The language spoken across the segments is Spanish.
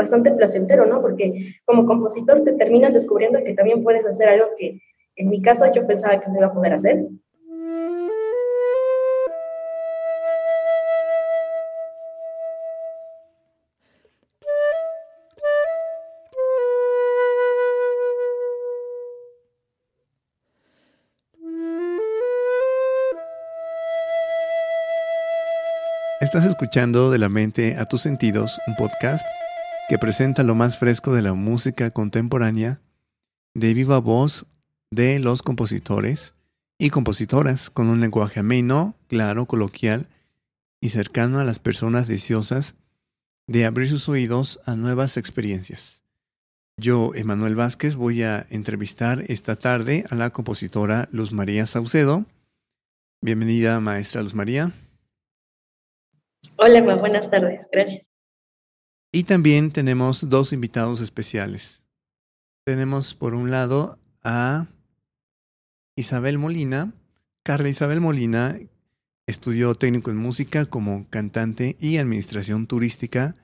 bastante placentero, ¿no? Porque como compositor te terminas descubriendo que también puedes hacer algo que en mi caso yo pensaba que no iba a poder hacer. Estás escuchando De la mente a tus sentidos, un podcast que presenta lo más fresco de la música contemporánea de viva voz de los compositores y compositoras con un lenguaje ameno, claro, coloquial y cercano a las personas deseosas de abrir sus oídos a nuevas experiencias. Yo, Emanuel Vázquez, voy a entrevistar esta tarde a la compositora Luz María Saucedo. Bienvenida, maestra Luz María. Hola, buenas tardes, gracias. Y también tenemos dos invitados especiales. Tenemos por un lado a Isabel Molina. Carla Isabel Molina estudió técnico en música como cantante y administración turística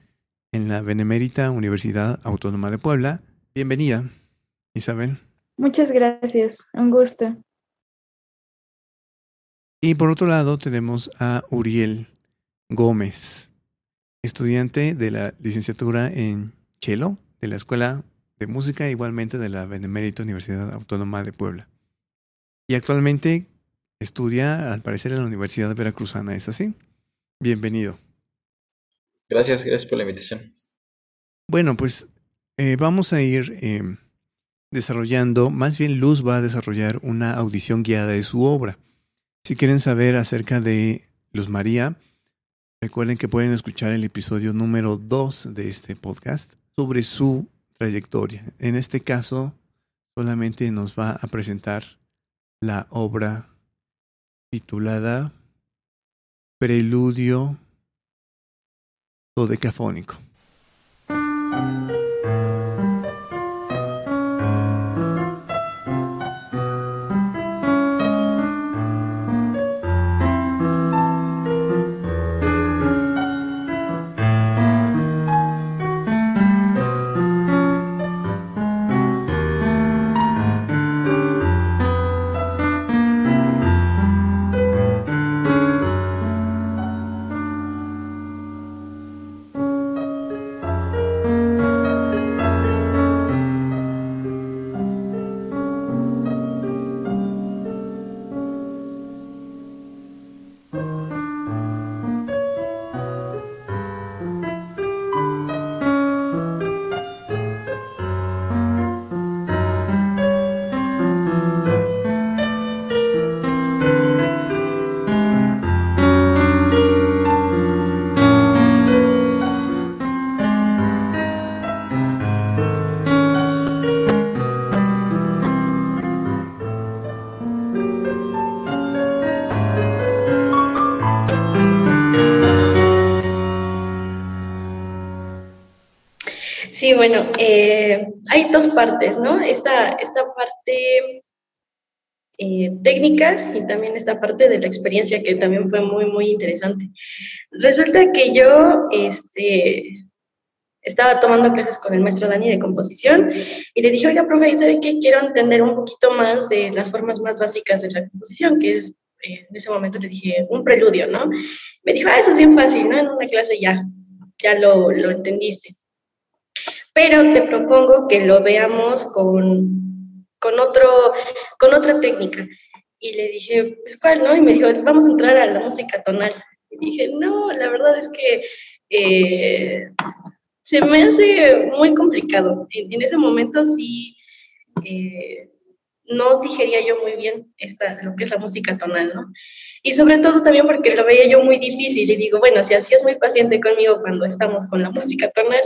en la Benemérita Universidad Autónoma de Puebla. Bienvenida, Isabel. Muchas gracias, un gusto. Y por otro lado tenemos a Uriel Gómez estudiante de la licenciatura en cello de la Escuela de Música, igualmente de la Benemérita Universidad Autónoma de Puebla. Y actualmente estudia, al parecer, en la Universidad Veracruzana, ¿es así? Bienvenido. Gracias, gracias por la invitación. Bueno, pues eh, vamos a ir eh, desarrollando, más bien Luz va a desarrollar una audición guiada de su obra. Si quieren saber acerca de Luz María, Recuerden que pueden escuchar el episodio número 2 de este podcast sobre su trayectoria. En este caso, solamente nos va a presentar la obra titulada Preludio Dodecafónico. Bueno, eh, hay dos partes, ¿no? Esta, esta parte eh, técnica y también esta parte de la experiencia que también fue muy, muy interesante. Resulta que yo este, estaba tomando clases con el maestro Dani de composición y le dije, oiga, profe, ¿sabe qué? Quiero entender un poquito más de las formas más básicas de la composición, que es, eh, en ese momento le dije, un preludio, ¿no? Me dijo, ah, eso es bien fácil, ¿no? En una clase ya, ya lo, lo entendiste pero te propongo que lo veamos con, con, otro, con otra técnica. Y le dije, pues cuál, ¿no? Y me dijo, vamos a entrar a la música tonal. Y dije, no, la verdad es que eh, se me hace muy complicado. En, ese momento sí eh, no digería yo muy bien esta, lo que es la música tonal, ¿no? Y sobre todo también porque lo veía yo muy difícil y digo, bueno, si así es muy paciente conmigo cuando estamos con la música tonal,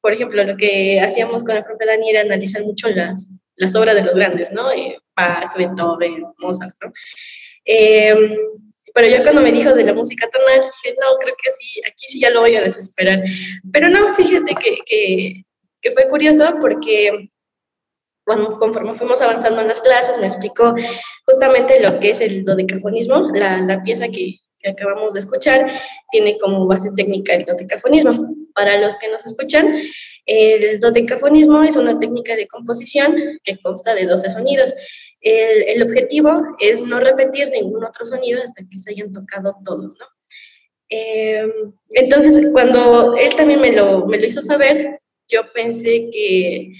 por ejemplo, lo que hacíamos con la propia Dani era analizar mucho las, las obras de los grandes, ¿no? Eh, Bach, Beethoven, Mozart, ¿no? Em, pero yo cuando me dijo de la música tonal, dije, no, creo que sí, aquí sí ya lo voy a desesperar. Pero no, fíjate que, que, que fue curioso porque conforme fuimos avanzando en las clases, me explicó justamente lo que es el dodecafonismo, la, la pieza que, que, acabamos de escuchar tiene como base técnica el dodecafonismo. Para los que nos escuchan, El dodecafonismo es una técnica de composición que consta de 12 sonidos. El, el, objetivo es no repetir ningún otro sonido hasta que se hayan tocado todos, ¿no? Eh, entonces, cuando él también me lo, me lo hizo saber, yo pensé que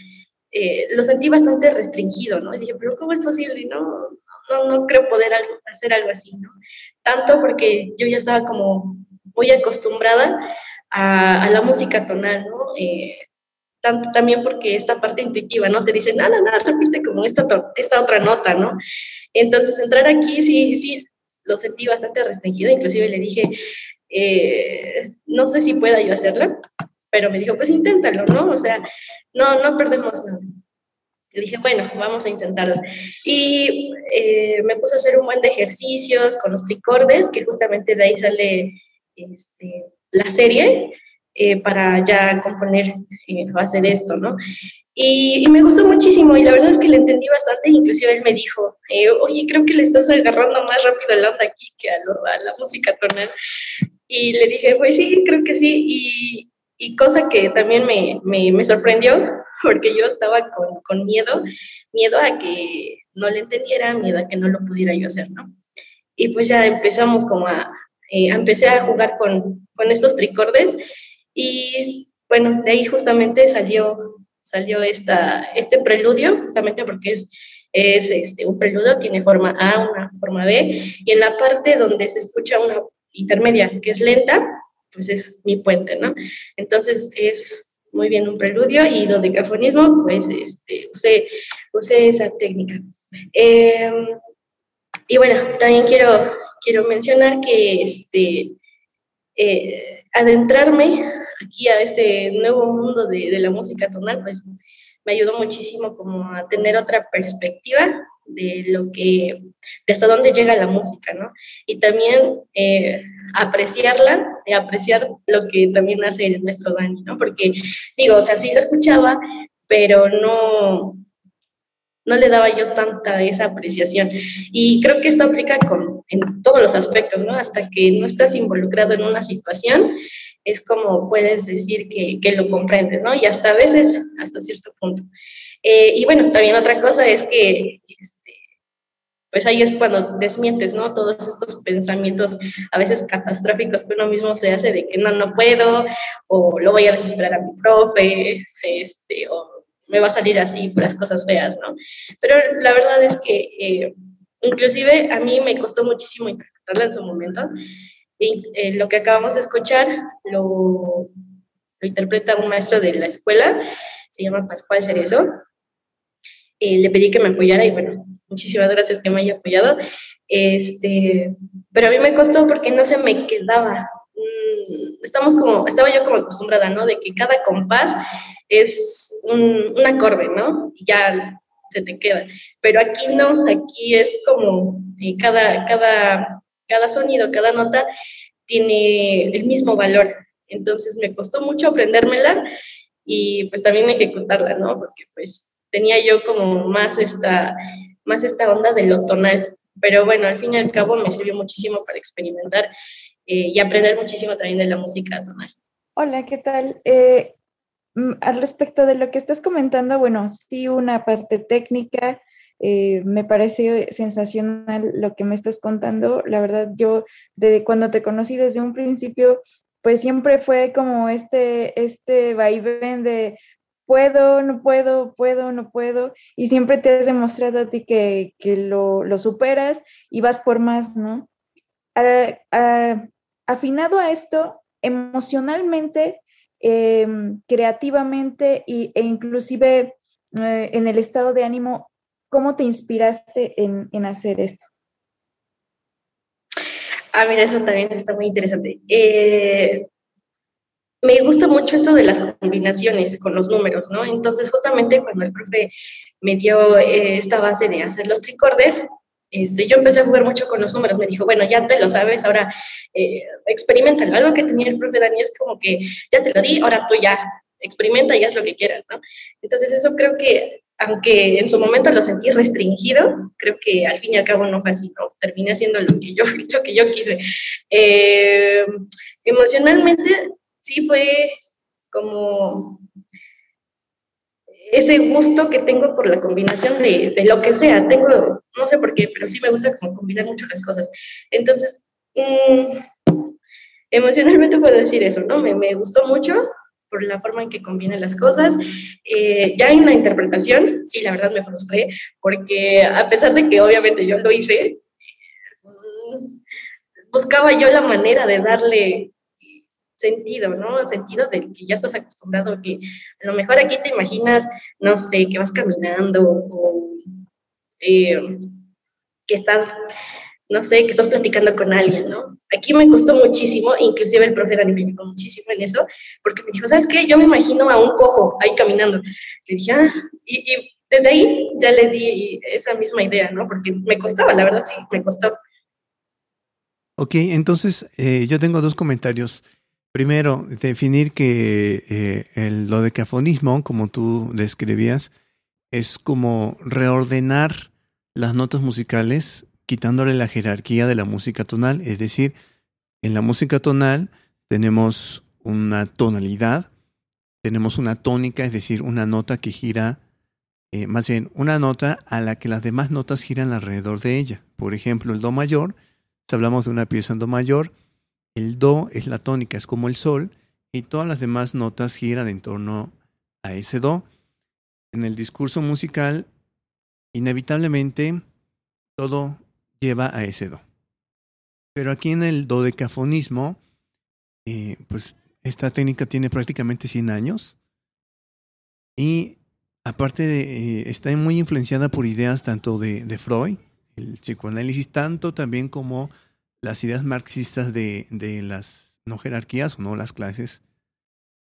eh, lo sentí bastante restringido, ¿no? Y dije, pero ¿cómo es posible? No, no, no creo poder hacer algo así, ¿no? Tanto porque yo ya estaba como muy acostumbrada a, a la música tonal, ¿no? Eh, tanto también porque esta parte intuitiva, ¿no? Te dicen, nada, nada, repite como esta, esta otra nota, ¿no? Entonces, entrar aquí sí, sí, lo sentí bastante restringido, inclusive le dije, eh, no sé si pueda yo hacerlo, pero me dijo, pues inténtalo, ¿no? O sea, no, no perdemos nada. Le dije, bueno, vamos a intentarlo. Y eh, me puse a hacer un buen de ejercicios con los tricordes, que justamente de ahí sale este, la serie, eh, para ya componer a base de esto, ¿no? Y, me gustó muchísimo y la verdad es que le entendí bastante, inclusive él me dijo, oye, creo que le estás agarrando más rápido el onda aquí que a, a la música tonal. Y le dije, pues sí, creo que sí. Y, y cosa que también me, me, sorprendió, porque yo estaba con, con, miedo, miedo a que no le entendiera, miedo a que no lo pudiera yo hacer, ¿no? Y pues ya empezamos como a, eh, empecé a jugar con, con estos tricordes y bueno, de ahí justamente salió, salió esta, este preludio, justamente porque es, es este, un preludio, tiene forma A, una forma B, y en la parte donde se escucha una intermedia, que es lenta, pues es mi puente, ¿no? Entonces es muy bien un preludio y dodecafonismo, pues este, usé, usé esa técnica. Em, y bueno, también quiero, quiero mencionar que este, eh, adentrarme aquí a este nuevo mundo de, de, la música tonal, pues me ayudó muchísimo como a tener otra perspectiva de lo que, de hasta dónde llega la música, ¿no? Y también eh, apreciarla, y apreciar lo que también hace el maestro Dani, ¿no? Porque, digo, o sea, sí lo escuchaba, pero no, no le daba yo tanta esa apreciación. Y creo que esto aplica con, en todos los aspectos, ¿no? Hasta que no estás involucrado en una situación, es como puedes decir que, que lo comprendes, ¿no? Y hasta a veces, hasta cierto punto. Eh, y bueno, también otra cosa es que, pues ahí es cuando desmientes, ¿no? Todos estos pensamientos a veces catastróficos que uno mismo se hace de que no, no puedo, o lo voy a desesperar a mi profe, este, o me va a salir así, las cosas feas, ¿no? Pero la verdad es que eh, inclusive a mí me costó muchísimo interpretarla en su momento. Y eh, lo que acabamos de escuchar lo, lo interpreta un maestro de la escuela, se llama Pascual Cerezo, eh, le pedí que me apoyara y bueno, muchísimas gracias que me haya apoyado. Este, pero a mí me costó porque no se me quedaba. Estamos como, estaba yo como acostumbrada, ¿no? De que cada compás es un, acorde, ¿no? Ya se te queda. Pero aquí no, aquí es como eh, cada, cada, cada sonido, cada nota tiene el mismo valor. Entonces me costó mucho aprendérmela y pues también ejecutarla, ¿no? Porque pues tenía yo como más esta, más esta onda de lo tonal. Pero bueno, al fin y al cabo me sirvió muchísimo para experimentar eh, y aprender muchísimo también de la música tonal. Hola, ¿qué tal? Eh, mm, al respecto de lo que estás comentando, bueno, sí, una parte técnica, eh, me parece sensacional lo que me estás contando. La verdad, yo desde cuando te conocí desde un principio, pues siempre fue como este, este vaivén de puedo, no puedo, puedo, no puedo, y siempre te has demostrado a ti que, lo, superas y vas por más, ¿no? A, a, afinado a esto, emocionalmente, eh, creativamente y, e inclusive eh, en el estado de ánimo, ¿cómo te inspiraste en, en hacer esto? Ah, mira, eso también está muy interesante. Eh, me gusta mucho esto de las combinaciones con los números, ¿no? Entonces, justamente cuando el profe me dio eh, esta base de hacer los tricordes, este, yo empecé a jugar mucho con los números. Me dijo, bueno, ya te lo sabes, ahora eh. Algo que tenía el profe Dani es como que ya te lo di, ahora tú ya experimenta y haz lo que quieras, ¿no? Entonces, eso creo que, aunque en su momento lo sentí restringido, creo que al fin y al cabo no fue así, ¿no? Terminé haciendo lo que yo, lo que yo quise. Eh, emocionalmente, sí fue como ese gusto que tengo por la combinación de, de, lo que sea. Tengo, no sé por qué, pero sí me gusta como combinar mucho las cosas. Entonces, mmm, emocionalmente puedo decir eso, ¿no? Me, me, gustó mucho por la forma en que combina las cosas. Eh, ya en la interpretación, sí, la verdad me frustré, porque a pesar de que obviamente yo lo hice, mmm, buscaba yo la manera de darle sentido, ¿no? Sentido de que ya estás acostumbrado, que a lo mejor aquí te imaginas, no sé, que vas caminando o eh, que estás, no sé, que estás platicando con alguien, ¿no? Aquí me costó muchísimo, inclusive el profe Dani me ayudó muchísimo en eso, porque me dijo, ¿sabes qué? Yo me imagino a un cojo ahí caminando. Le dije, ah, y, y desde ahí ya le di esa misma idea, ¿no? Porque me costaba, la verdad sí, me costó. Ok, entonces eh, yo tengo dos comentarios. Primero, definir que eh, el dodecafonismo, como tú describías, es como reordenar las notas musicales quitándole la jerarquía de la música tonal. Es decir, en la música tonal tenemos una tonalidad, tenemos una tónica, es decir, una nota que gira, eh, más bien una nota a la que las demás notas giran alrededor de ella. Por ejemplo, el Do mayor, si hablamos de una pieza en Do mayor, el do es la tónica, es como el sol, y todas las demás notas giran en torno a ese do. En el discurso musical, inevitablemente, todo lleva a ese do. Pero aquí en el dodecafonismo, eh, pues esta técnica tiene prácticamente 100 años y aparte de, eh, está muy influenciada por ideas tanto de, de Freud, el psicoanálisis, tanto también como las ideas marxistas de, de las no jerarquías o no las clases.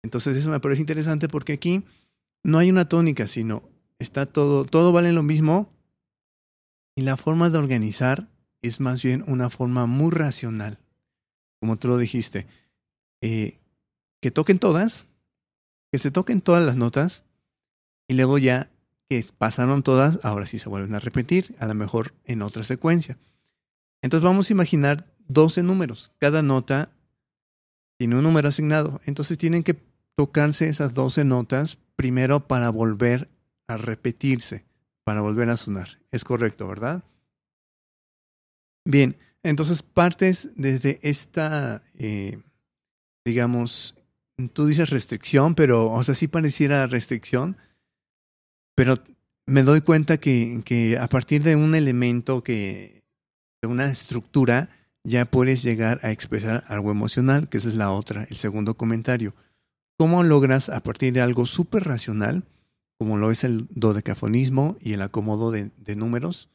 Entonces eso me parece interesante porque aquí no hay una tónica, sino está todo, todo vale lo mismo y la forma de organizar es más bien una forma muy racional, como tú lo dijiste. Eh, que toquen todas, que se toquen todas las notas y luego ya que pasaron todas, ahora sí se vuelven a repetir, a lo mejor en otra secuencia. Entonces vamos a imaginar 12 números. Cada nota tiene un número asignado. Entonces tienen que tocarse esas 12 notas primero para volver a repetirse, para volver a sonar. Es correcto, ¿verdad? Bien, entonces partes desde esta, eh, digamos, tú dices restricción, pero, o sea, sí pareciera restricción, pero me doy cuenta que, que a partir de un elemento que una estructura, ya puedes llegar a expresar algo emocional, que esa es la otra, el segundo comentario. ¿Cómo logras a partir de algo súper racional, como lo es el dodecafonismo y el acomodo de, de, números,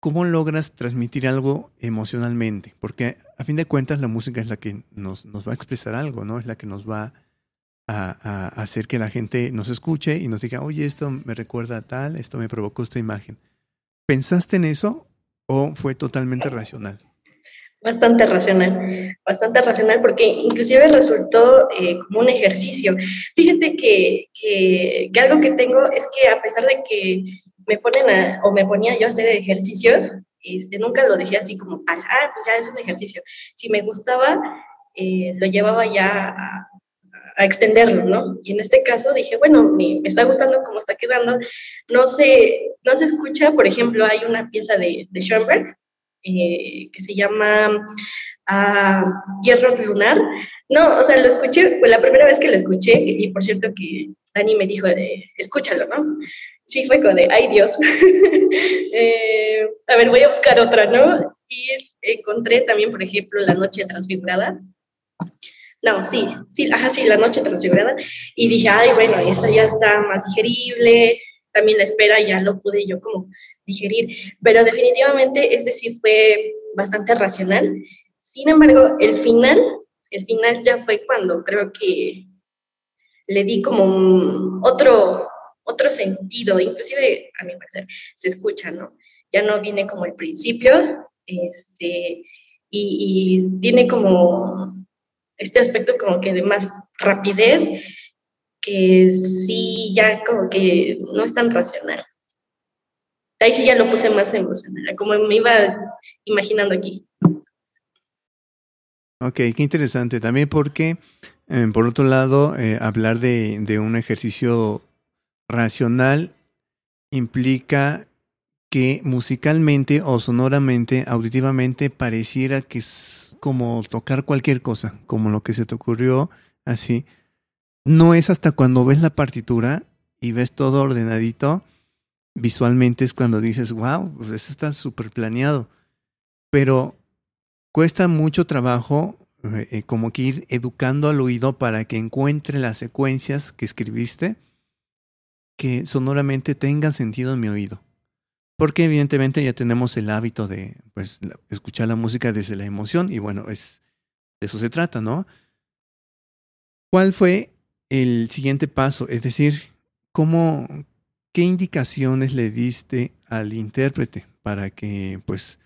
cómo logras transmitir algo emocionalmente? Porque a fin de cuentas la música es la que nos, nos va a expresar algo, ¿no? Es la que nos va a, a, hacer que la gente nos escuche y nos diga, oye, esto me recuerda a tal, esto me provocó esta imagen. ¿Pensaste en eso o fue totalmente racional? Bastante racional, bastante racional porque inclusive resultó eh, como un ejercicio. Fíjate que, que, algo que tengo es que a pesar de que me ponen a, o me ponía yo a hacer ejercicios, este, nunca lo dejé así como, ah, pues ya es un ejercicio. Si me gustaba, eh, lo llevaba ya a, a extenderlo, ¿no? Y en este caso dije, bueno, me, está gustando cómo está quedando. No se, no se escucha, por ejemplo, hay una pieza de, de Schoenberg eh, que se llama uh, Hierro Lunar. No, o sea, lo escuché, la primera vez que lo escuché, y por cierto que Dani me dijo, eh, escúchalo, ¿no? Sí, fue como de, ay Dios. eh, a ver, voy a buscar otra, ¿no? Y encontré también, por ejemplo, La Noche Transfigurada no, sí, sí, ajá, sí, la noche transfigurada. Y dije, ay, bueno, esta ya está más digerible, también la espera ya lo pude yo como digerir. Pero definitivamente, es decir, fue bastante racional. Sin embargo, el final, el final ya fue cuando creo que le di como otro, otro sentido, inclusive a mi parecer se escucha, ¿no? Ya no viene como el principio, este, y, y tiene como este aspecto como que de más rapidez, que sí ya como que no es tan racional. Ahí sí ya lo puse más emocional, como me iba imaginando aquí. Ok, qué interesante. También porque, eh, por otro lado, eh, hablar de, de, un ejercicio racional implica que musicalmente o sonoramente, auditivamente, pareciera que como tocar cualquier cosa, como lo que se te ocurrió, así. No es hasta cuando ves la partitura y ves todo ordenadito, visualmente es cuando dices, wow, pues eso está súper planeado. Pero cuesta mucho trabajo eh, eh, como que ir educando al oído para que encuentre las secuencias que escribiste que sonoramente tengan sentido en mi oído. Porque evidentemente ya tenemos el hábito de pues, escuchar la música desde la emoción y bueno, es, de eso se trata, ¿no? ¿Cuál fue el siguiente paso? Es decir, ¿cómo, ¿qué indicaciones le diste al intérprete para que pues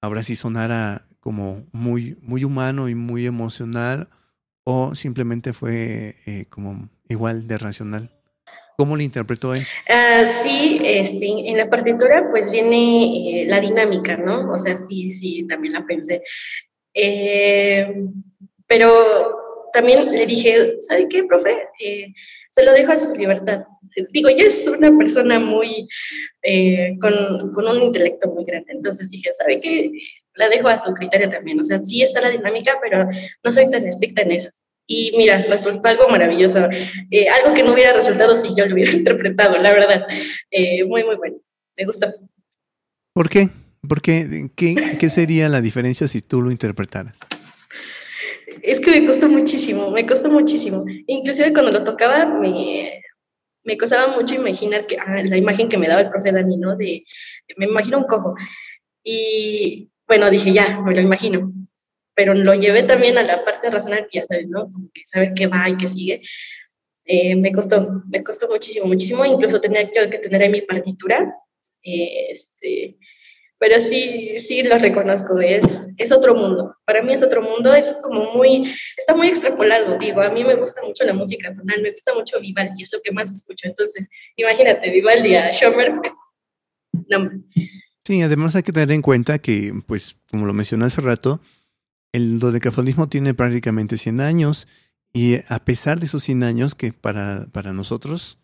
ahora sí sonara como muy, muy humano y muy emocional o simplemente fue eh, como igual de racional? ¿Cómo lo interpretó él? Uh, sí, este, en la partitura pues viene eh, la dinámica, ¿no? O sea, sí, sí, también la pensé. Eh, pero también le dije, ¿sabe qué, profe? Eh, se lo dejo a su libertad. Digo, yo es una persona muy, eh, con, con, un intelecto muy grande, entonces dije, ¿sabe qué? La dejo a su criterio también. O sea, sí está la dinámica, pero no soy tan estricta en eso. Y mira, resultó algo maravilloso, eh, algo que no hubiera resultado si yo lo hubiera interpretado, la verdad. Eh, muy, muy bueno, me gustó. ¿Por qué? ¿Por qué? ¿Qué, ¿Qué sería la diferencia si tú lo interpretaras? Es que me costó muchísimo, me costó muchísimo. Inclusive cuando lo tocaba me, me costaba mucho imaginar que ah, la imagen que me daba el profe Dani, ¿no? De, me imagino un cojo. Y bueno, dije, ya, me lo imagino pero lo llevé también a la parte racional, que ya sabes, ¿no? Como que saber qué va y qué sigue. Eh, me costó, me costó muchísimo, muchísimo, incluso tenía que tener en mi partitura, eh, este, pero sí, sí lo reconozco, es, es otro mundo, para mí es otro mundo, es como muy, está muy extrapolado, digo, a mí me gusta mucho la música tonal, me gusta mucho Vivaldi, es lo que más escucho, entonces, imagínate, Vivaldi a Schomer, pues, no. Sí, además hay que tener en cuenta que, pues, como lo mencioné hace rato, el dodecafonismo tiene prácticamente 100 años y a pesar de esos 100 años que para, para nosotros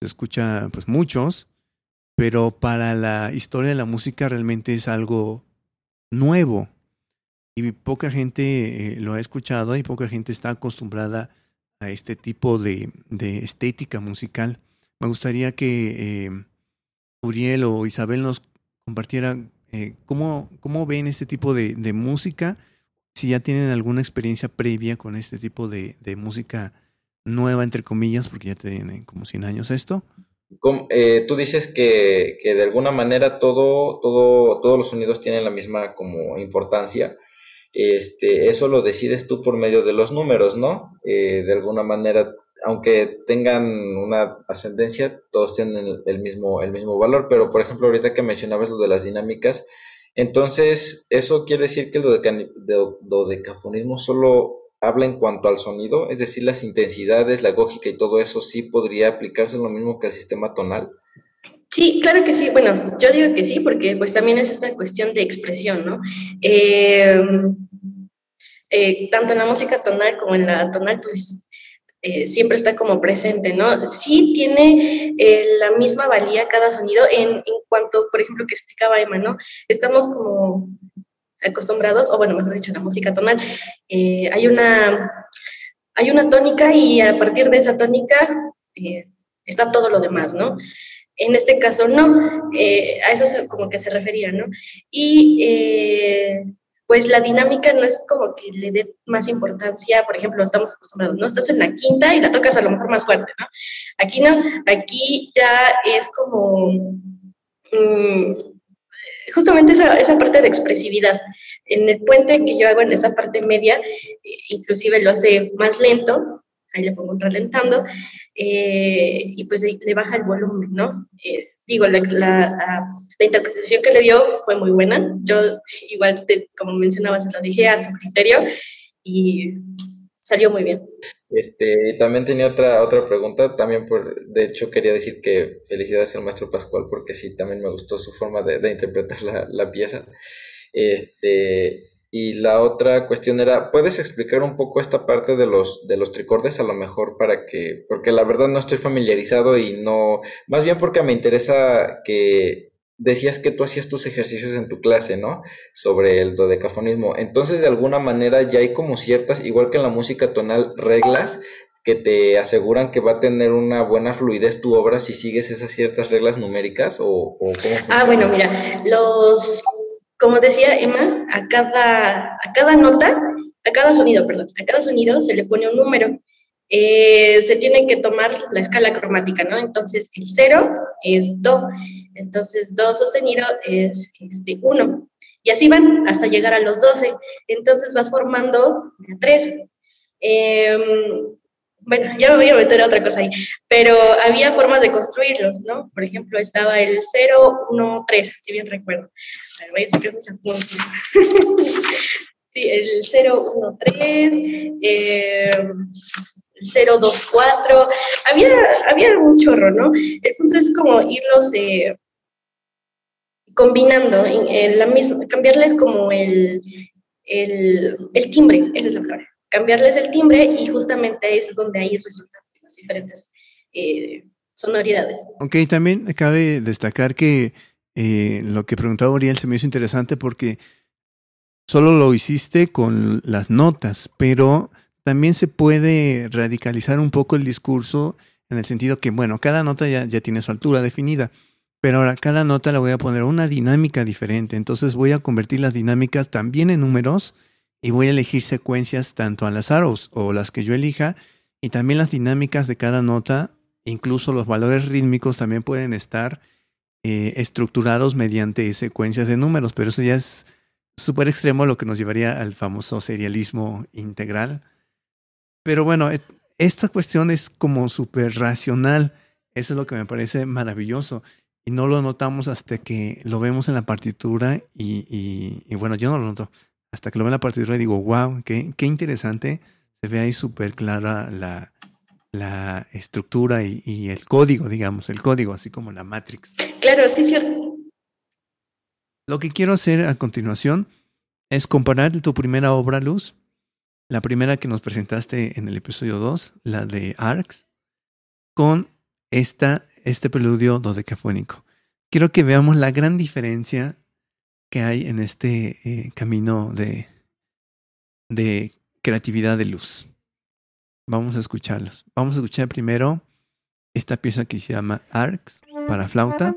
se escucha pues muchos, pero para la historia de la música realmente es algo nuevo y poca gente eh, lo ha escuchado y poca gente está acostumbrada a este tipo de, de estética musical. Me gustaría que eh, Uriel o Isabel nos compartieran eh, cómo, cómo ven este tipo de música si ya tienen alguna experiencia previa con este tipo de, de música nueva, entre comillas, porque ya tienen como 100 años esto. Eh, tú dices que, que, de alguna manera todo, todo, todos los sonidos tienen la misma como importancia. Este, eso lo decides tú por medio de los números, ¿no? Eh, de alguna manera, aunque tengan una ascendencia, todos tienen el, mismo, el mismo valor. Pero, por ejemplo, ahorita que mencionabas lo de las dinámicas, entonces, ¿eso quiere decir que el dodecafonismo solo habla en cuanto al sonido? Es decir, las intensidades, la gógica y todo eso sí podría aplicarse lo mismo que al sistema tonal. Sí, claro que sí. Bueno, yo digo que sí, porque pues también es esta cuestión de expresión, ¿no? Eh, eh, tanto en la música tonal como en la tonal, pues eh, siempre está como presente, ¿no? Sí tiene eh, la misma valía cada sonido en, en, cuanto, por ejemplo, que explicaba Emma, ¿no? Estamos como acostumbrados, o bueno, mejor dicho, la música tonal, eh, hay, una, hay una tónica y a partir de esa tónica está todo lo demás, ¿no? En este caso no, a eso como que se refería, ¿no? Y pues la dinámica no es como que le dé más importancia, por ejemplo, estamos acostumbrados, ¿no? Estás en la quinta y la tocas a lo mejor más fuerte, ¿no? Aquí no, aquí ya es como mmm, justamente esa, esa, parte de expresividad. En el puente que yo hago en esa parte media, eh, inclusive lo hace más lento, ahí le pongo un ralentando, eh, y pues le, le, baja el volumen, ¿no? Eh, digo, la, la, la, interpretación que le dio fue muy buena. Yo igual, te, como mencionaba, se la dije a su criterio y salió muy bien. Este, también tenía otra, otra pregunta, también por, de hecho quería decir que felicidades al maestro Pascual porque sí, también me gustó su forma de, de interpretar la, la pieza. Este, Y la otra cuestión era, ¿puedes explicar un poco esta parte de los, de los tricordes a lo mejor para que, porque la verdad no estoy familiarizado y no, más bien porque me interesa que decías que tú hacías tus ejercicios en tu clase, ¿no? Sobre el dodecafonismo. Entonces, de alguna manera ya hay como ciertas, igual que en la música tonal, reglas que te aseguran que va a tener una buena fluidez tu obra si sigues esas ciertas reglas numéricas o, cómo Ah, bueno, mira, los, como decía Emma, a cada, a cada nota, a cada sonido, perdón, a cada sonido se le pone un número. Eh, se tiene que tomar la escala cromática, ¿no? Entonces, el cero es do, entonces do sostenido es este, uno, y así van hasta llegar a los 12. Entonces vas formando tres. Eh, bueno, ya me voy a meter a otra cosa ahí, pero había formas de construirlos, ¿no? Por ejemplo, estaba el 0, 1, 3, si bien recuerdo. Ver, voy a sacar mis apuntes. sí, el 0, 1, 3, eh, el 0, 2, 4. Había, había un chorro, ¿no? El punto es como irlos eh, combinando en, en, la misma, cambiarles como el, el, el timbre, esa es la palabra cambiarles el timbre y justamente es donde ahí resultan las diferentes eh, sonoridades. Ok, también cabe destacar que eh, lo que preguntaba Oriel se me hizo interesante porque solo lo hiciste con las notas, pero también se puede radicalizar un poco el discurso en el sentido que, bueno, cada nota ya, ya tiene su altura definida, pero ahora cada nota la voy a poner una dinámica diferente, entonces voy a convertir las dinámicas también en números y voy a elegir secuencias tanto al azar o, las que yo elija y también las dinámicas de cada nota, incluso los valores rítmicos también pueden estar eh, estructurados mediante secuencias de números, pero eso ya es súper extremo, lo que nos llevaría al famoso serialismo integral. Pero bueno, esta cuestión es como súper racional, eso es lo que me parece maravilloso y no lo notamos hasta que lo vemos en la partitura y, y bueno, yo no lo noto hasta que lo veo en la partitura y digo, wow, qué, qué interesante. Se ve ahí súper clara la, la estructura y, el código, digamos, el código, así como la Matrix. Claro, sí, cierto. Lo que quiero hacer a continuación es comparar tu primera obra, Luz, la primera que nos presentaste en el episodio 2, la de Arcs, con esta, este preludio dodecafónico. Quiero que veamos la gran diferencia que hay en este eh, camino de, de creatividad de luz. Vamos a escucharlos. Vamos a escuchar primero esta pieza que se llama Arcs para flauta.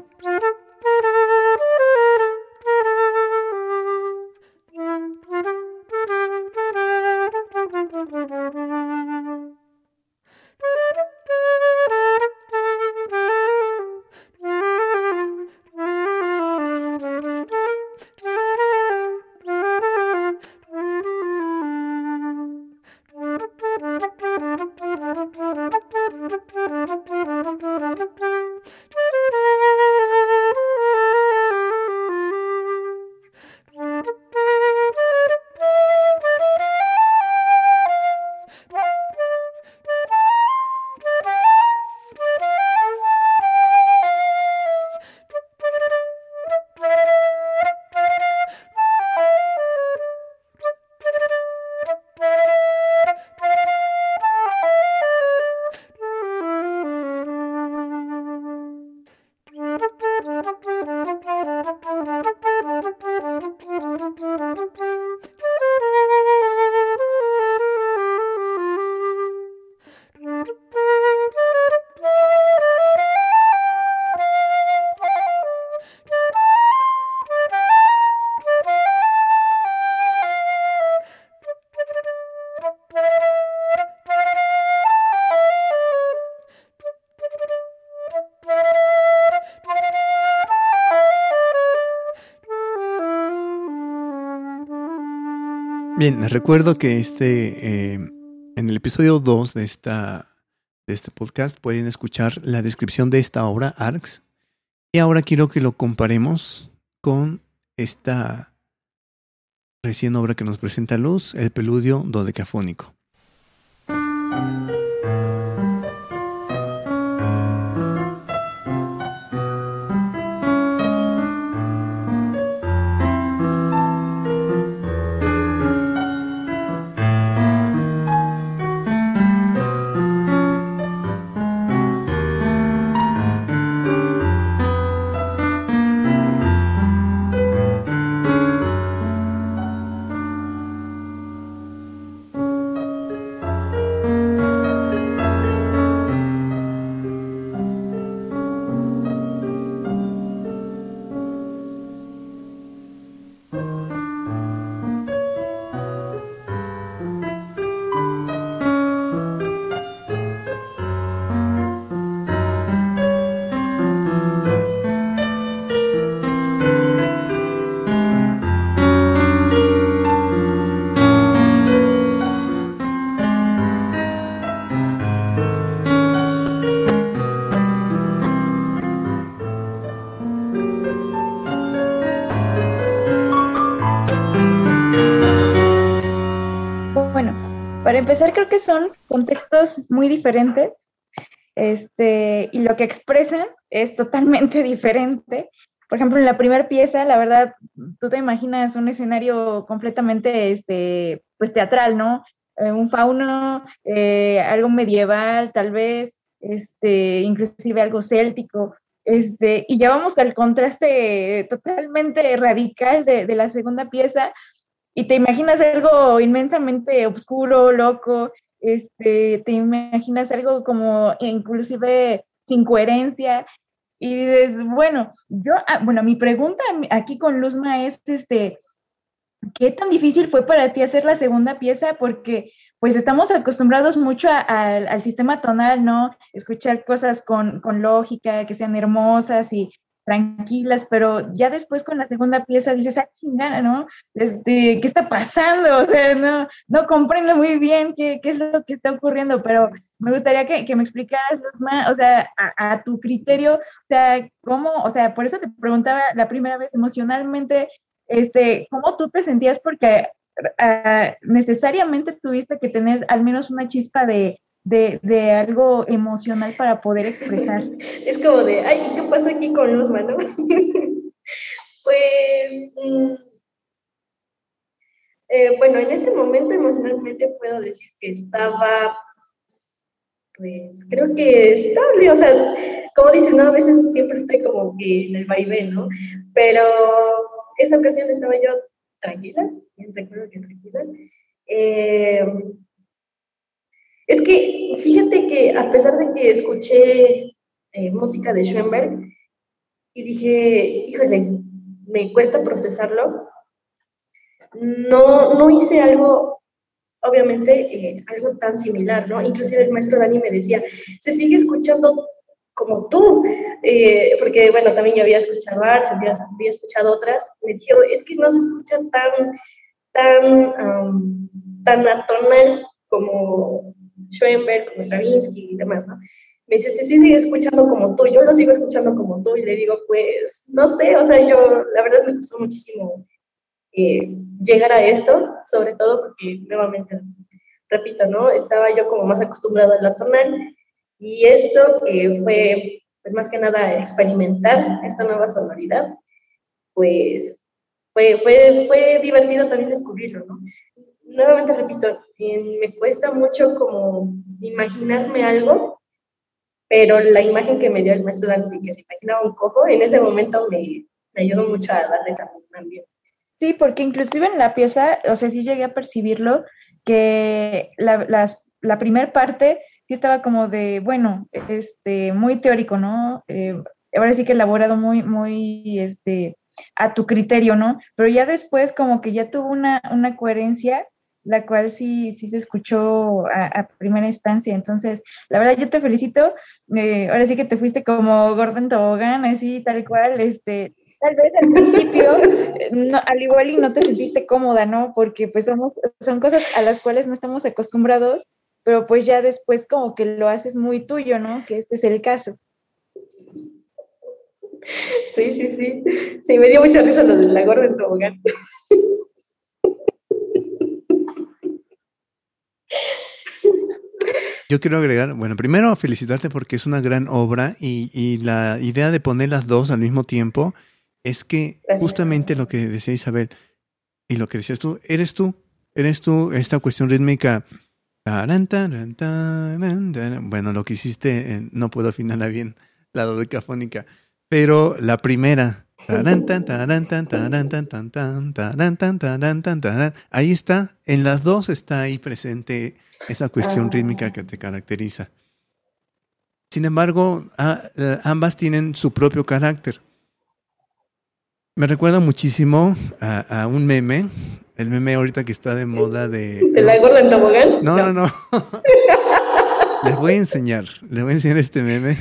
Bien, les recuerdo que este, eh, en el episodio 2 de, esta, de este podcast pueden escuchar la descripción de esta obra, ARCS. Y ahora quiero que lo comparemos con esta recién obra que nos presenta Luz, el peludio dodecafónico. Diferentes este, y lo que expresan es totalmente diferente. Por ejemplo, en la primera pieza, la verdad, tú te imaginas un escenario completamente este, pues, teatral, ¿no? Eh, un fauno, eh, algo medieval, tal vez, este, inclusive algo céltico. Este, y ya vamos al contraste totalmente radical de, de la segunda pieza, y te imaginas algo inmensamente oscuro, loco, este, te imaginas algo como inclusive sin coherencia, y dices, bueno, yo, ah, bueno, mi pregunta aquí con Luzma es, este, ¿qué tan difícil fue para ti hacer la segunda pieza? Porque pues estamos acostumbrados mucho al sistema tonal, ¿no? Escuchar cosas con, con, lógica, que sean hermosas y tranquilas, pero ya después con la segunda pieza dices, ah, chingada, ¿no? Este, ¿qué está pasando? O sea, no, no comprendo muy bien qué, qué es lo que está ocurriendo, pero me gustaría que, que me explicaras, Luzma, o sea, a, tu criterio, o sea, cómo, o sea, por eso te preguntaba la primera vez emocionalmente, este, ¿cómo tú te sentías? Porque uh, necesariamente tuviste que tener al menos una chispa de, de, de, algo emocional para poder expresar. Es como de, ay, ¿qué pasa aquí con Luzma, no? pues, mm, eh, bueno, en ese momento emocionalmente puedo decir que estaba, pues, creo que estable, o sea, como dices, ¿no? A veces siempre estoy como que en el vaivén, ¿no? Pero esa ocasión estaba yo tranquila, recuerdo que tranquila. Eh, es que fíjate que a pesar de que escuché eh, música de Schoenberg y dije, híjole, me cuesta procesarlo, no, no hice algo, obviamente, eh, algo tan similar, ¿no? Inclusive el maestro Dani me decía, se sigue escuchando como tú, eh, porque bueno, también yo había escuchado Ars, había, había, escuchado otras, me dijo, es que no se escucha tan, tan, tan atonal como Schoenberg, como Stravinsky y demás, ¿no? Me dice, sí, sí, sigue escuchando como tú, yo lo sigo escuchando como tú, y le digo, pues, no sé, o sea, yo, la verdad me costó muchísimo eh, llegar a esto, sobre todo porque, nuevamente, repito, ¿no? Estaba yo como más acostumbrada a la tonal, y esto que fue, pues más que nada, experimentar esta nueva sonoridad, pues fue, fue, fue divertido también descubrirlo, ¿no? Nuevamente repito, me cuesta mucho como imaginarme algo, pero la imagen que me dio el maestro Dante, que se imaginaba un cojo, en ese momento me, ayudó mucho a darle también. Sí, porque inclusive en la pieza, o sea, sí llegué a percibirlo, que la, la primera parte sí estaba como de, bueno, este, muy teórico, ¿no? Eh, ahora sí que elaborado muy, muy, este, a tu criterio, ¿no? Pero ya después como que ya tuvo una, una coherencia, la cual sí, sí se escuchó a, primera instancia. Entonces, la verdad, yo te felicito. Eh, ahora sí que te fuiste como Gordon Tobogán, así, tal cual, este, tal vez al principio, al igual y no te sentiste cómoda, ¿no? Porque pues somos, son cosas a las cuales no estamos acostumbrados pero pues ya después como que lo haces muy tuyo, ¿no? Que este es el caso. Sí, sí, sí. Sí, me dio mucha risa lo de la gorda en tobogán. Yo quiero agregar, bueno, primero felicitarte porque es una gran obra y, y la idea de poner las dos al mismo tiempo es que Gracias. justamente lo que decía Isabel y lo que decías tú, eres tú, eres tú, esta cuestión rítmica bueno, lo que hiciste, no puedo afinarla bien, la dodecafónica, pero la primera. Ahí está, en las dos está ahí presente esa cuestión rítmica que te caracteriza. Sin embargo, ambas tienen su propio carácter. Me recuerda muchísimo a, a un meme el meme ahorita que está de moda de... ¿De la gorda en tobogán? No, no, no. les voy a enseñar, les voy a enseñar este meme.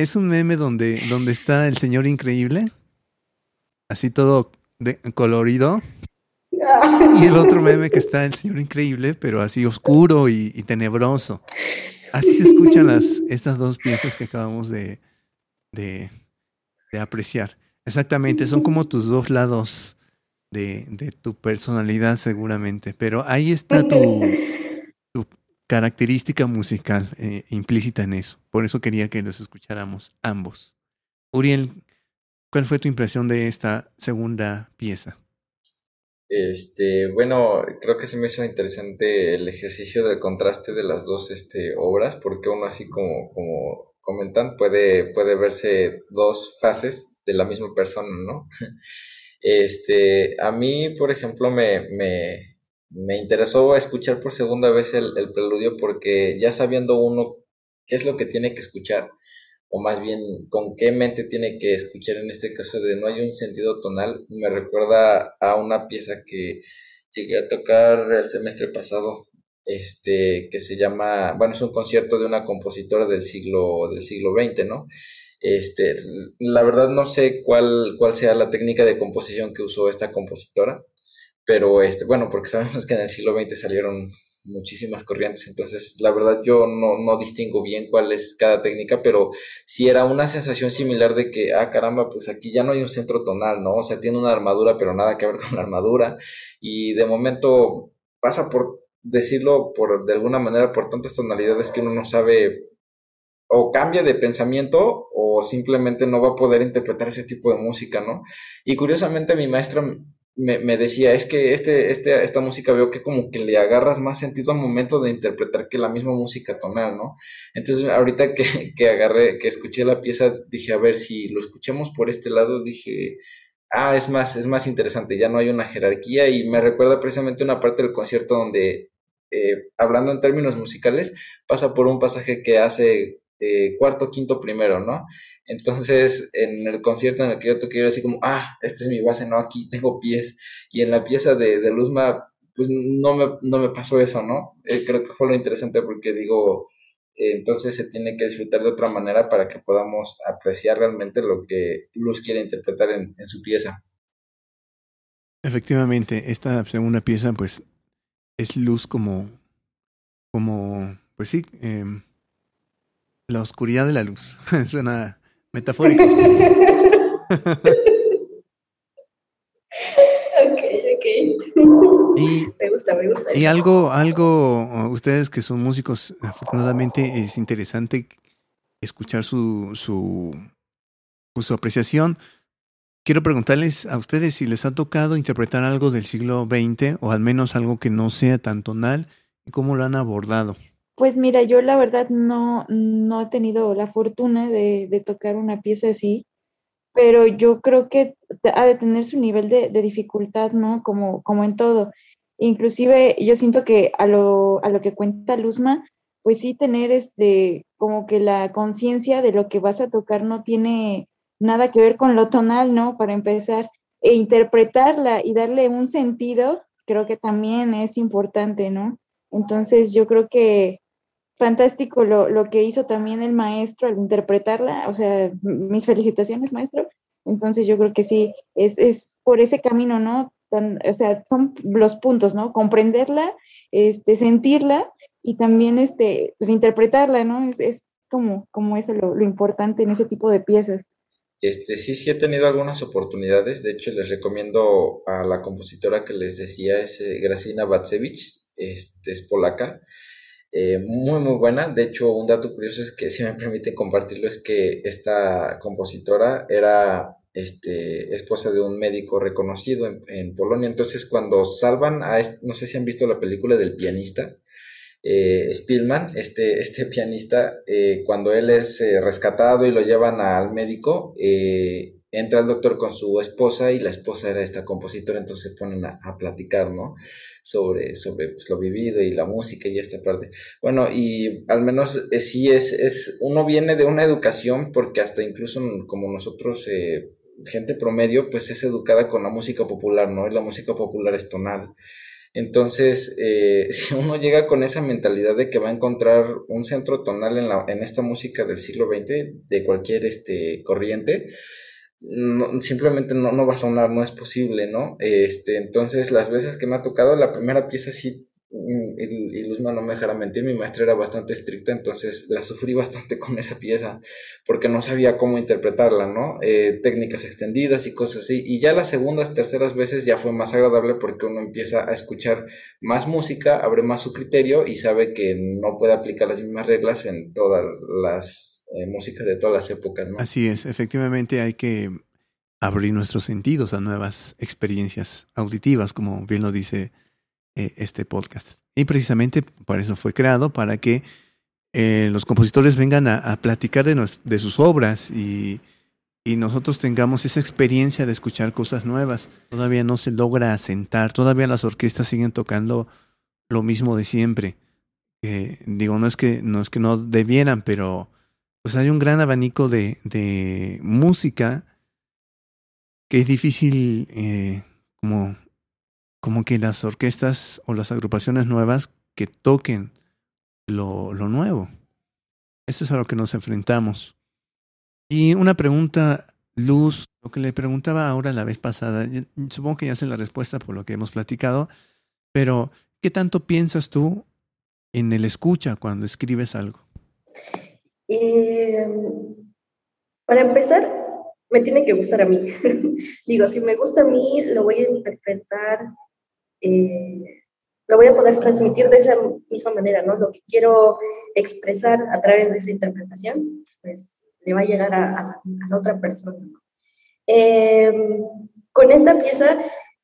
Es un meme donde, donde está el señor increíble, así todo de, colorido. Y el otro meme que está el señor increíble, pero así oscuro y, tenebroso. Así se escuchan las, estas dos piezas que acabamos de, de, de apreciar. Exactamente, son como tus dos lados de, de, tu personalidad seguramente, pero ahí está tu, tu característica musical eh, implícita en eso. Por eso quería que los escucháramos ambos. Uriel, ¿cuál fue tu impresión de esta segunda pieza? Este, bueno, creo que se me hizo interesante el ejercicio del contraste de las dos este, obras, porque uno así como, como comentan, puede, puede verse dos fases de la misma persona, ¿no? Este, a mí, por ejemplo, me, me, me interesó escuchar por segunda vez el, el, preludio porque ya sabiendo uno qué es lo que tiene que escuchar, o más bien con qué mente tiene que escuchar en este caso de no hay un sentido tonal, me recuerda a una pieza que llegué a tocar el semestre pasado, este, que se llama, bueno, es un concierto de una compositora del siglo, del siglo XX, ¿no? Este, la verdad no sé cuál, cuál sea la técnica de composición que usó esta compositora, pero este, bueno, porque sabemos que en el siglo XX salieron muchísimas corrientes, entonces la verdad yo no, no distingo bien cuál es cada técnica, pero sí era una sensación similar de que, ah, caramba, pues aquí ya no hay un centro tonal, ¿no? O sea, tiene una armadura, pero nada que ver con la armadura, y de momento pasa por decirlo por de alguna manera por tantas tonalidades que uno no sabe o cambia de pensamiento o simplemente no va a poder interpretar ese tipo de música, ¿no? Y curiosamente mi maestra me, decía, es que este, este, esta música veo que como que le agarras más sentido al momento de interpretar que la misma música tonal, ¿no? Entonces ahorita que, que agarré, que escuché la pieza, dije, a ver, si lo escuchemos por este lado, dije, ah, es más, es más interesante, ya no hay una jerarquía y me recuerda precisamente una parte del concierto donde, eh, hablando en términos musicales, pasa por un pasaje que hace eh, cuarto, quinto, primero, ¿no? Entonces, en el concierto en el que yo toqué, yo así como, ah, esta es mi base, no, aquí tengo pies. Y en la pieza de, de Luzma, pues no me, no me pasó eso, ¿no? Eh, creo que fue lo interesante porque digo, eh, entonces se tiene que disfrutar de otra manera para que podamos apreciar realmente lo que Luz quiere interpretar en, en su pieza. Efectivamente, esta segunda pieza, pues, es Luz como, como, pues sí, eh, la oscuridad de la luz. Suena metafórico. ok, ok. Y, me gusta, me gusta. Y algo, algo, ustedes que son músicos, afortunadamente es interesante escuchar su, su, pues, su apreciación. Quiero preguntarles a ustedes si les ha tocado interpretar algo del siglo XX o al menos algo que no sea tan tonal y cómo lo han abordado. Pues mira, yo la verdad no, no he tenido la fortuna de, de tocar una pieza así, pero yo creo que ha de tener su nivel de, de, dificultad, ¿no? Como, como en todo. Inclusive yo siento que a lo, a lo que cuenta Luzma, pues sí tener este, como que la conciencia de lo que vas a tocar no tiene nada que ver con lo tonal, ¿no? Para empezar, e interpretarla y darle un sentido, creo que también es importante, ¿no? Entonces yo creo que fantástico lo, lo, que hizo también el maestro al interpretarla, o sea, mis felicitaciones, maestro. Entonces yo creo que sí, es, es por ese camino, ¿no? Tan, o sea, son los puntos, ¿no? Comprenderla, este, sentirla y también este, pues, interpretarla, ¿no? Es, es como, como eso lo, lo, importante en ese tipo de piezas. Este, sí, sí he tenido algunas oportunidades, de hecho les recomiendo a la compositora que les decía, es eh, Gracina Batsevich, este, es polaca, eh, muy muy buena. De hecho, un dato curioso es que si me permite compartirlo es que esta compositora era este, esposa de un médico reconocido en, Polonia. Entonces, cuando salvan a, no sé si han visto la película del pianista, eh, Spielman, este, este pianista, eh, cuando él es rescatado y lo llevan al médico, eh, entra el doctor con su esposa y la esposa era esta compositora, entonces se ponen a, platicar, ¿no? Sobre, sobre pues, lo vivido y la música y esta parte. Bueno, y al menos eh, sí es, es, uno viene de una educación, porque hasta incluso como nosotros, eh, gente promedio, pues es educada con la música popular, ¿no? Y la música popular es tonal. Entonces, eh, si uno llega con esa mentalidad de que va a encontrar un centro tonal en, la, en esta música del siglo XX, de cualquier este, corriente, simplemente no, no va a sonar, no es posible, ¿no? Este, entonces, las veces que me ha tocado, la primera pieza sí, mm, y, Luz no me dejará mentir, mi maestra era bastante estricta, entonces la sufrí bastante con esa pieza, porque no sabía cómo interpretarla, ¿no? Eh, técnicas extendidas y cosas así. Y ya las segundas, terceras veces ya fue más agradable porque uno empieza a escuchar más música, abre más su criterio y sabe que no puede aplicar las mismas reglas en todas las eh, músicas de todas las épocas, ¿no? Así es, efectivamente hay que abrir nuestros sentidos a nuevas experiencias auditivas, como bien lo dice eh, este podcast. Y precisamente por eso fue creado, para que eh, los compositores vengan a, platicar de, sus obras y, y, nosotros tengamos esa experiencia de escuchar cosas nuevas. Todavía no se logra asentar, todavía las orquestas siguen tocando lo mismo de siempre. digo, no es que no es que no debieran, pero pues hay un gran abanico de, de música que es difícil eh, como como que las orquestas o las agrupaciones nuevas que toquen lo, lo nuevo. Eso es a lo que nos enfrentamos. Y una pregunta, Luz, lo que le preguntaba ahora la vez pasada, supongo que ya sé la respuesta por lo que hemos platicado, pero ¿qué tanto piensas tú en el escucha cuando escribes algo? Eh, para empezar, me tiene que gustar a mí. Digo, si me gusta a mí, lo voy a interpretar eh, lo voy a poder transmitir de esa misma manera, ¿no? Lo que quiero expresar a través de esa interpretación, pues le va a llegar a, la otra persona. Em, con esta pieza,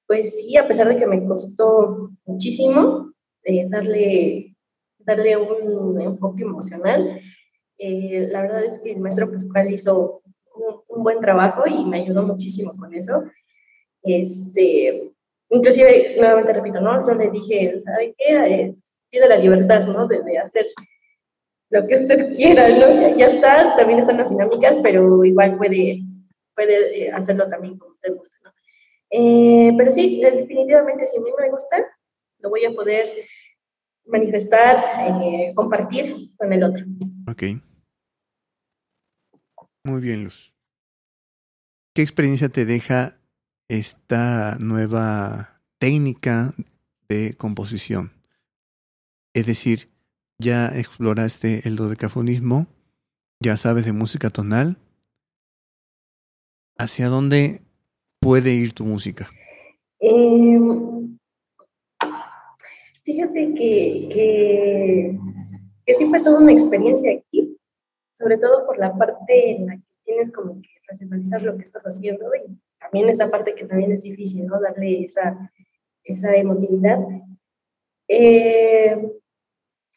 pues sí, a pesar de que me costó muchísimo eh, darle, darle un enfoque emocional, eh, la verdad es que el maestro Pascual hizo un, buen trabajo y me ayudó muchísimo con eso. Este, Inclusive, nuevamente repito, ¿no? Yo le dije, ¿sabe qué? Eh, tiene la libertad, ¿no? De, hacer lo que usted quiera, ¿no? Ya, está, también están las dinámicas, pero igual puede, puede eh, hacerlo también como usted guste, ¿no? Pero sí, definitivamente, si a mí me gusta, lo voy a poder manifestar, compartir con el otro. Ok. Muy bien, Luz. ¿Qué experiencia te deja esta nueva técnica de composición. Es decir, ya exploraste el dodecafonismo, ya sabes de música tonal. ¿Hacia dónde puede ir tu música? Em, fíjate que, que, que sí fue toda una experiencia sobre todo por la parte en la que tienes como que racionalizar lo que estás haciendo y también esa parte que también es difícil, ¿no? Darle esa, esa emotividad. Eh,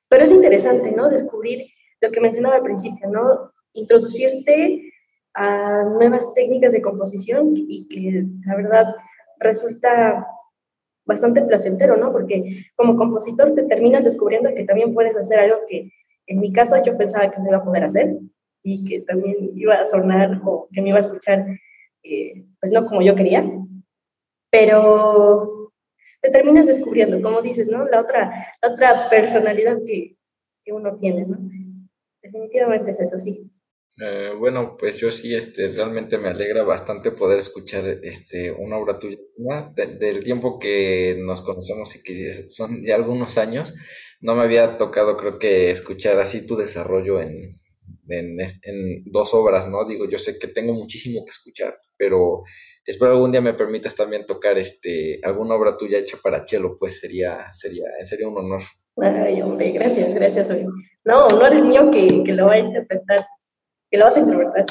pero es interesante, ¿no? Descubrir lo que mencionaba al principio, ¿no? Introducirte a nuevas técnicas de composición y que la verdad resulta bastante placentero, ¿no? Porque como compositor te terminas descubriendo que también puedes hacer algo que en mi caso yo pensaba que no iba a poder hacer y que también iba a sonar o que me iba a escuchar eh, pues no como yo quería, pero te terminas descubriendo, como dices, ¿no? La otra, la otra personalidad que, que uno tiene, ¿no? Definitivamente es eso, sí. Eh, bueno, pues yo sí, este, realmente me alegra bastante poder escuchar este, una obra tuya. del tiempo que nos conocemos y que son ya algunos años, no me había tocado, creo que, escuchar así tu desarrollo en, en, dos obras, ¿no? Digo, yo sé que tengo muchísimo que escuchar, pero espero algún día me permitas también tocar este alguna obra tuya hecha para Chelo, pues sería, sería, sería un honor. Ay, hombre, gracias, gracias, hoy. No, honor el mío que, que lo va a interpretar, que lo vas a interpretar.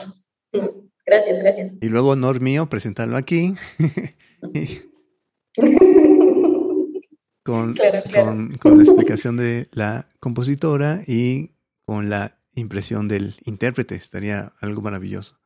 Gracias, gracias. Y luego honor mío presentarlo aquí. con, Con, con la explicación de la compositora y con la impresión del intérprete. Estaría algo maravilloso.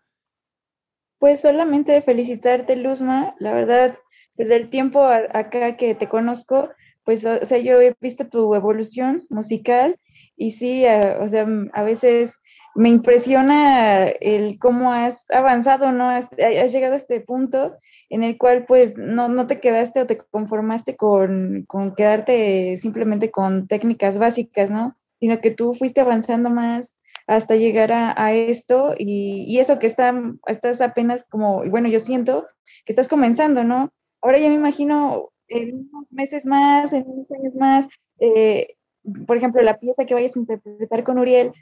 Pues solamente felicitarte, Luzma. La verdad, desde el tiempo acá que te conozco, pues, o sea, yo he visto tu evolución musical y sí, o sea, a veces me impresiona el cómo has avanzado, ¿no? Has, llegado a este punto en el cual pues no, no te quedaste o te conformaste con, con, quedarte simplemente con técnicas básicas, ¿no? Sino que tú fuiste avanzando más, hasta llegar a, esto y, eso que está, estás apenas como, bueno, yo siento que estás comenzando, ¿no? Ahora ya me imagino en unos meses más, en unos años más, eh, por ejemplo, la pieza que vayas a interpretar con Uriel,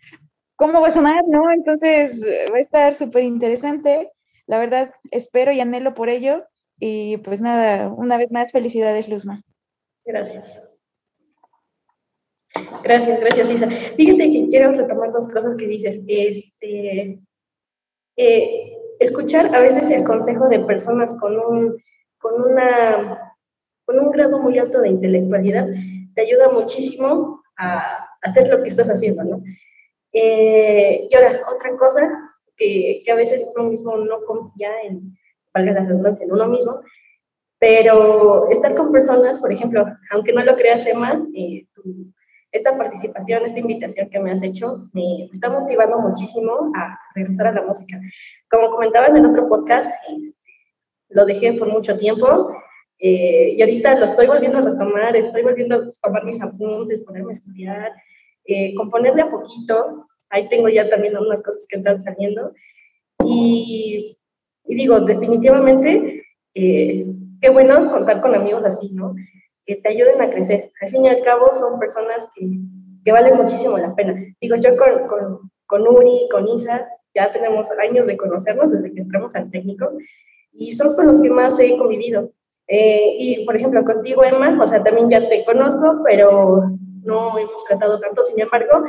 ¿cómo va a sonar, no? Entonces va a estar súper interesante. La verdad, espero y anhelo por ello. Y pues nada, una vez más, felicidades, Luzma. Gracias. Gracias, gracias, Isa. Fíjate que quiero retomar dos cosas que dices. Este, eh, escuchar a veces el consejo de personas con un, con, una, con un grado muy alto de intelectualidad te ayuda muchísimo a hacer lo que estás haciendo, ¿no? Eh, y ahora, otra cosa que, que, a veces uno mismo no confía en, valga la redundancia, en uno mismo, pero estar con personas, por ejemplo, aunque no lo creas, Emma, eh, esta participación, esta invitación que me has hecho, me, está motivando muchísimo a regresar a la música. Como comentaba en el otro podcast, este, lo dejé por mucho tiempo eh, y ahorita lo estoy volviendo a retomar, estoy volviendo a tomar mis apuntes, ponerme a estudiar, eh, componer de a poquito. Ahí tengo ya también algunas cosas que están saliendo. Y, y digo, definitivamente, eh, qué bueno contar con amigos así, ¿no? Que te ayuden a crecer. Al fin y al cabo, son personas que, que valen muchísimo la pena. Digo, yo con, con, con Uri, con Isa, ya tenemos años de conocernos desde que entramos al técnico y son con los que más he convivido. Eh, y, por ejemplo, contigo, Emma, o sea, también ya te conozco, pero no hemos tratado tanto, sin embargo,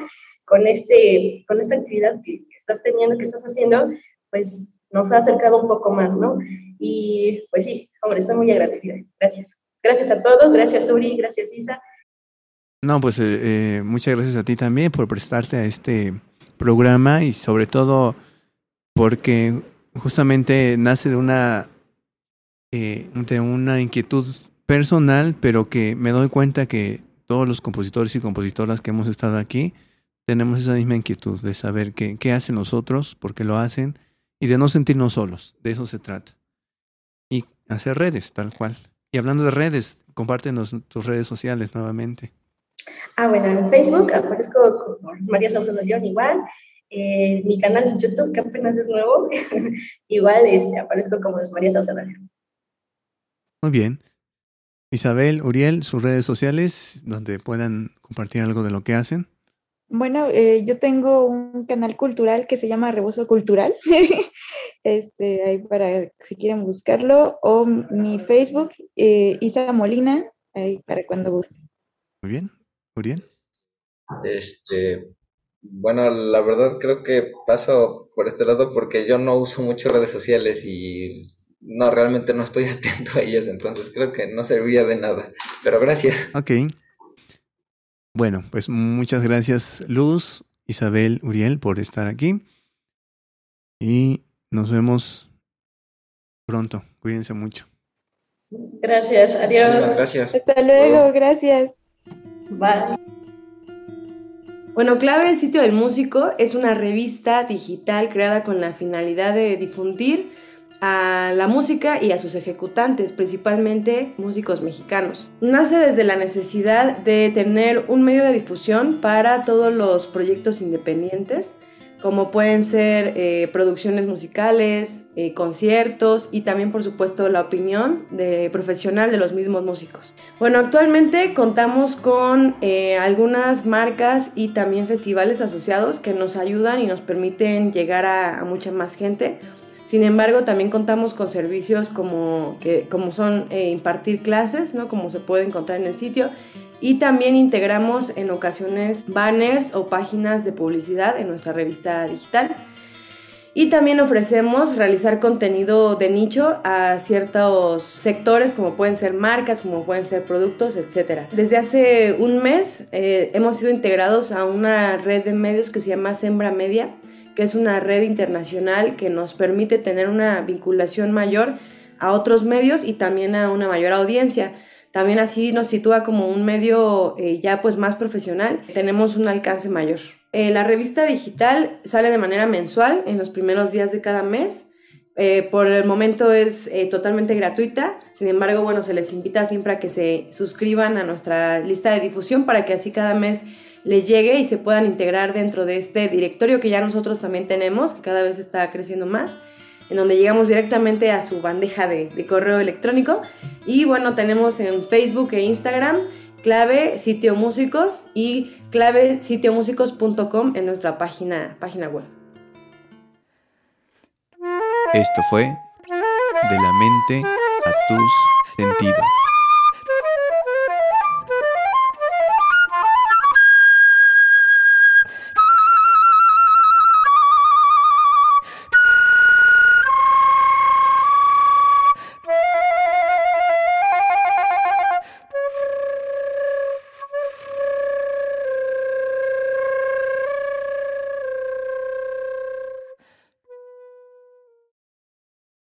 con, este, con esta actividad que, estás teniendo, que estás haciendo, pues nos ha acercado un poco más, ¿no? Y pues sí, hombre, estoy muy agradecida. Gracias. Gracias a todos, gracias Uri, gracias Isa. No, pues eh, eh, muchas gracias a ti también por prestarte a este programa y sobre todo porque justamente nace de una eh, de una inquietud personal, pero que me doy cuenta que todos los compositores y compositoras que hemos estado aquí tenemos esa misma inquietud de saber qué, qué hacen los otros, por qué lo hacen, y de no sentirnos solos. De eso se trata. Y hacer redes, tal cual. Y hablando de redes, compártenos tus redes sociales nuevamente. Ah, bueno, en Facebook aparezco como María Saucedo León igual. Eh, mi canal en YouTube, que apenas es nuevo, igual este, aparezco como María Saucedo León. Muy bien. Isabel, Uriel, sus redes sociales donde puedan compartir algo de lo que hacen. Bueno, eh, yo tengo un canal cultural que se llama Rebozo Cultural. este, ahí para si quieren buscarlo. O mi Facebook, eh, Isa Molina, ahí para cuando gusten. Muy bien. Uriel. Este, bueno, la verdad creo que paso por este lado porque yo no uso mucho redes sociales y no, realmente no estoy atento a ellas, entonces creo que no serviría de nada. Pero gracias. Ok. Bueno, pues muchas gracias Luz, Isabel, Uriel por estar aquí. Y nos vemos pronto. Cuídense mucho. Gracias, adiós. gracias. Hasta luego, gracias. Bye. Bueno, Clave el sitio del músico es una revista digital creada con la finalidad de difundir a la música y a sus ejecutantes, principalmente músicos mexicanos. Nace desde la necesidad de tener un medio de difusión para todos los proyectos independientes, como pueden ser eh, producciones musicales, eh, conciertos y también por supuesto la opinión de profesional de los mismos músicos. Bueno, actualmente contamos con eh, algunas marcas y también festivales asociados que nos ayudan y nos permiten llegar a mucha más gente. Sin embargo, también contamos con servicios como, que, como son eh, impartir clases, ¿no? como se puede encontrar en el sitio, y también integramos en ocasiones banners o páginas de publicidad en nuestra revista digital. Y también ofrecemos realizar contenido de nicho a ciertos sectores, como pueden ser marcas, como pueden ser productos, etc. Desde hace un mes eh, hemos sido integrados a una red de medios que se llama Sembra Media, que es una red internacional que nos permite tener una vinculación mayor a otros medios y también a una mayor audiencia. También así nos sitúa como un medio eh, ya pues más profesional, tenemos un alcance mayor. Eh, la revista digital sale de manera mensual en los primeros días de cada mes. Eh, por el momento es totalmente gratuita, sin embargo, bueno, se les invita siempre a que se suscriban a nuestra lista de difusión para que así cada mes les llegue y se puedan integrar dentro de este directorio que ya nosotros también tenemos, que cada vez está creciendo más, en donde llegamos directamente a su bandeja de, correo electrónico. Y bueno, tenemos en Facebook e Instagram clave sitio músicos y clave sitiomúsicos.com en nuestra página, página web. Esto fue De la mente a tus sentidos.